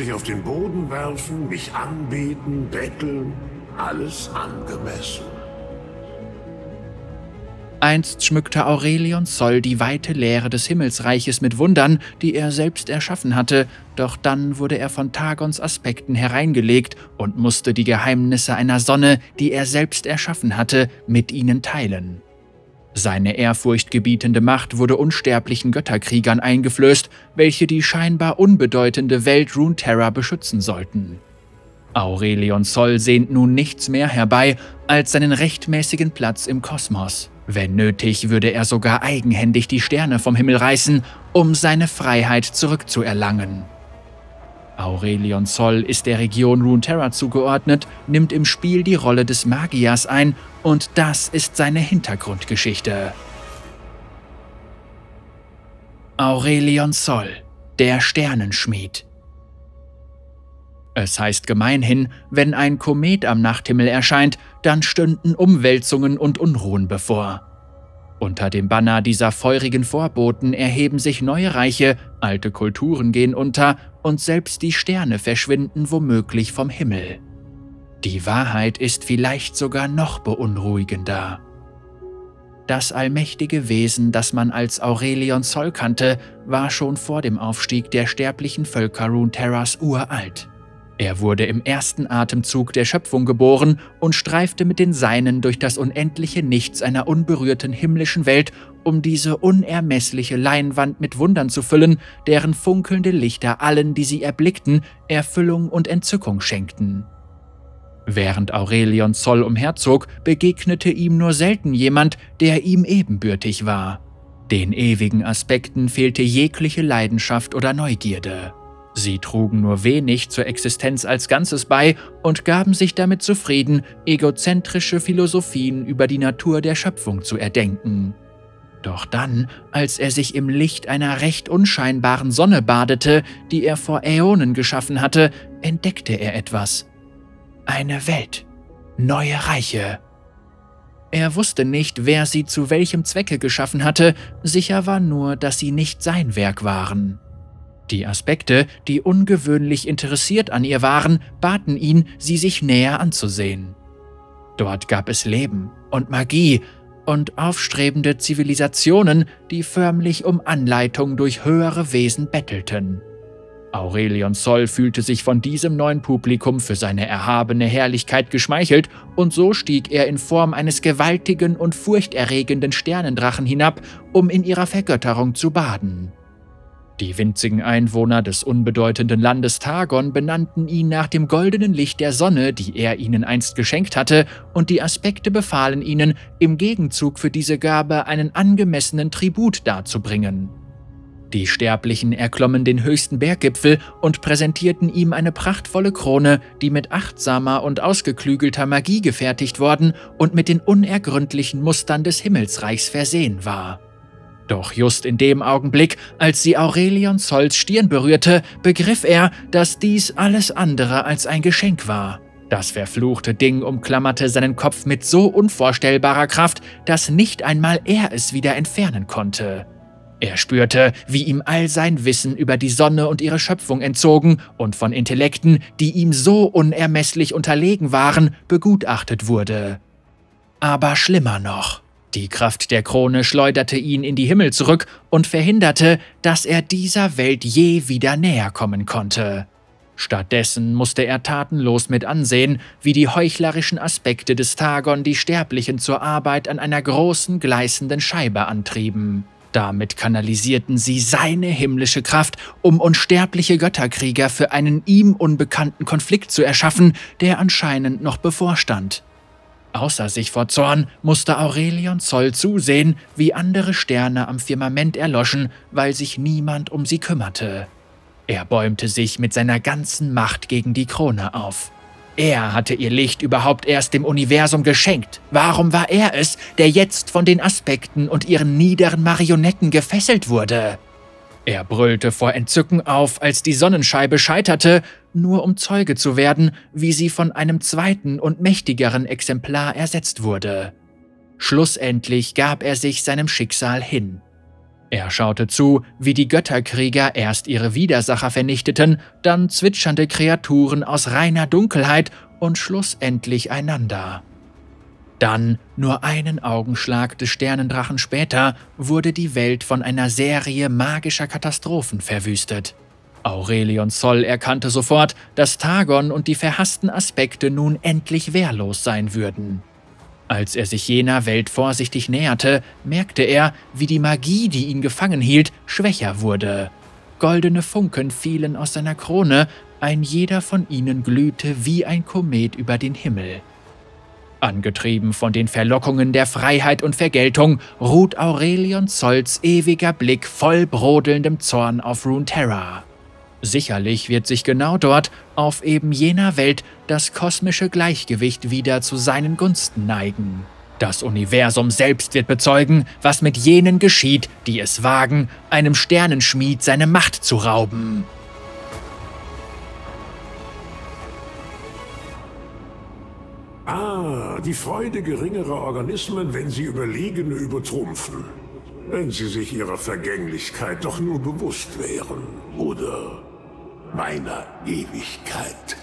sich auf den Boden werfen, mich anbeten, betteln, alles angemessen. Einst schmückte Aurelion Sol die weite Leere des Himmelsreiches mit Wundern, die er selbst erschaffen hatte, doch dann wurde er von Tagons Aspekten hereingelegt und musste die Geheimnisse einer Sonne, die er selbst erschaffen hatte, mit ihnen teilen. Seine ehrfurchtgebietende Macht wurde unsterblichen Götterkriegern eingeflößt, welche die scheinbar unbedeutende Welt Runeterra beschützen sollten. Aurelion Sol sehnt nun nichts mehr herbei als seinen rechtmäßigen Platz im Kosmos. Wenn nötig, würde er sogar eigenhändig die Sterne vom Himmel reißen, um seine Freiheit zurückzuerlangen. Aurelion Sol ist der Region Runeterra zugeordnet, nimmt im Spiel die Rolle des Magiers ein und das ist seine Hintergrundgeschichte. Aurelion Sol, der Sternenschmied. Es heißt gemeinhin, wenn ein Komet am Nachthimmel erscheint, dann stünden Umwälzungen und Unruhen bevor. Unter dem Banner dieser feurigen Vorboten erheben sich neue Reiche, alte Kulturen gehen unter und selbst die Sterne verschwinden womöglich vom Himmel. Die Wahrheit ist vielleicht sogar noch beunruhigender. Das allmächtige Wesen, das man als Aurelion Sol kannte, war schon vor dem Aufstieg der sterblichen Völker Runeterras uralt. Er wurde im ersten Atemzug der Schöpfung geboren und streifte mit den Seinen durch das unendliche Nichts einer unberührten himmlischen Welt, um diese unermessliche Leinwand mit Wundern zu füllen, deren funkelnde Lichter allen, die sie erblickten, Erfüllung und Entzückung schenkten. Während Aurelion Zoll umherzog, begegnete ihm nur selten jemand, der ihm ebenbürtig war. Den ewigen Aspekten fehlte jegliche Leidenschaft oder Neugierde. Sie trugen nur wenig zur Existenz als Ganzes bei und gaben sich damit zufrieden, egozentrische Philosophien über die Natur der Schöpfung zu erdenken. Doch dann, als er sich im Licht einer recht unscheinbaren Sonne badete, die er vor Äonen geschaffen hatte, entdeckte er etwas. Eine Welt, neue Reiche. Er wusste nicht, wer sie zu welchem Zwecke geschaffen hatte, sicher war nur, dass sie nicht sein Werk waren. Die Aspekte, die ungewöhnlich interessiert an ihr waren, baten ihn, sie sich näher anzusehen. Dort gab es Leben und Magie und aufstrebende Zivilisationen, die förmlich um Anleitung durch höhere Wesen bettelten. Aurelion Sol fühlte sich von diesem neuen Publikum für seine erhabene Herrlichkeit geschmeichelt, und so stieg er in Form eines gewaltigen und furchterregenden Sternendrachen hinab, um in ihrer Vergötterung zu baden. Die winzigen Einwohner des unbedeutenden Landes Targon benannten ihn nach dem goldenen Licht der Sonne, die er ihnen einst geschenkt hatte, und die Aspekte befahlen ihnen, im Gegenzug für diese Gabe einen angemessenen Tribut darzubringen. Die Sterblichen erklommen den höchsten Berggipfel und präsentierten ihm eine prachtvolle Krone, die mit achtsamer und ausgeklügelter Magie gefertigt worden und mit den unergründlichen Mustern des Himmelsreichs versehen war. Doch just in dem Augenblick, als sie Aurelion Zolls Stirn berührte, begriff er, dass dies alles andere als ein Geschenk war. Das verfluchte Ding umklammerte seinen Kopf mit so unvorstellbarer Kraft, dass nicht einmal er es wieder entfernen konnte. Er spürte, wie ihm all sein Wissen über die Sonne und ihre Schöpfung entzogen und von Intellekten, die ihm so unermesslich unterlegen waren, begutachtet wurde. Aber schlimmer noch. Die Kraft der Krone schleuderte ihn in die Himmel zurück und verhinderte, dass er dieser Welt je wieder näher kommen konnte. Stattdessen musste er tatenlos mit ansehen, wie die heuchlerischen Aspekte des Tagon die Sterblichen zur Arbeit an einer großen gleißenden Scheibe antrieben. Damit kanalisierten sie seine himmlische Kraft, um unsterbliche Götterkrieger für einen ihm unbekannten Konflikt zu erschaffen, der anscheinend noch bevorstand. Außer sich vor Zorn musste Aurelion Zoll zusehen, wie andere Sterne am Firmament erloschen, weil sich niemand um sie kümmerte. Er bäumte sich mit seiner ganzen Macht gegen die Krone auf. Er hatte ihr Licht überhaupt erst dem Universum geschenkt. Warum war er es, der jetzt von den Aspekten und ihren niederen Marionetten gefesselt wurde? Er brüllte vor Entzücken auf, als die Sonnenscheibe scheiterte, nur um Zeuge zu werden, wie sie von einem zweiten und mächtigeren Exemplar ersetzt wurde. Schlussendlich gab er sich seinem Schicksal hin. Er schaute zu, wie die Götterkrieger erst ihre Widersacher vernichteten, dann zwitschernde Kreaturen aus reiner Dunkelheit und schlussendlich einander. Dann, nur einen Augenschlag des Sternendrachen später, wurde die Welt von einer Serie magischer Katastrophen verwüstet. Aurelion Zoll erkannte sofort, dass Targon und die verhassten Aspekte nun endlich wehrlos sein würden. Als er sich jener Welt vorsichtig näherte, merkte er, wie die Magie, die ihn gefangen hielt, schwächer wurde. Goldene Funken fielen aus seiner Krone, ein jeder von ihnen glühte wie ein Komet über den Himmel. Angetrieben von den Verlockungen der Freiheit und Vergeltung, ruht Aurelion Zolls ewiger Blick voll brodelndem Zorn auf Runeterra. Sicherlich wird sich genau dort, auf eben jener Welt, das kosmische Gleichgewicht wieder zu seinen Gunsten neigen. Das Universum selbst wird bezeugen, was mit jenen geschieht, die es wagen, einem Sternenschmied seine Macht zu rauben. Die Freude geringerer Organismen, wenn sie Überlegene übertrumpfen. Wenn sie sich ihrer Vergänglichkeit doch nur bewusst wären, oder meiner Ewigkeit.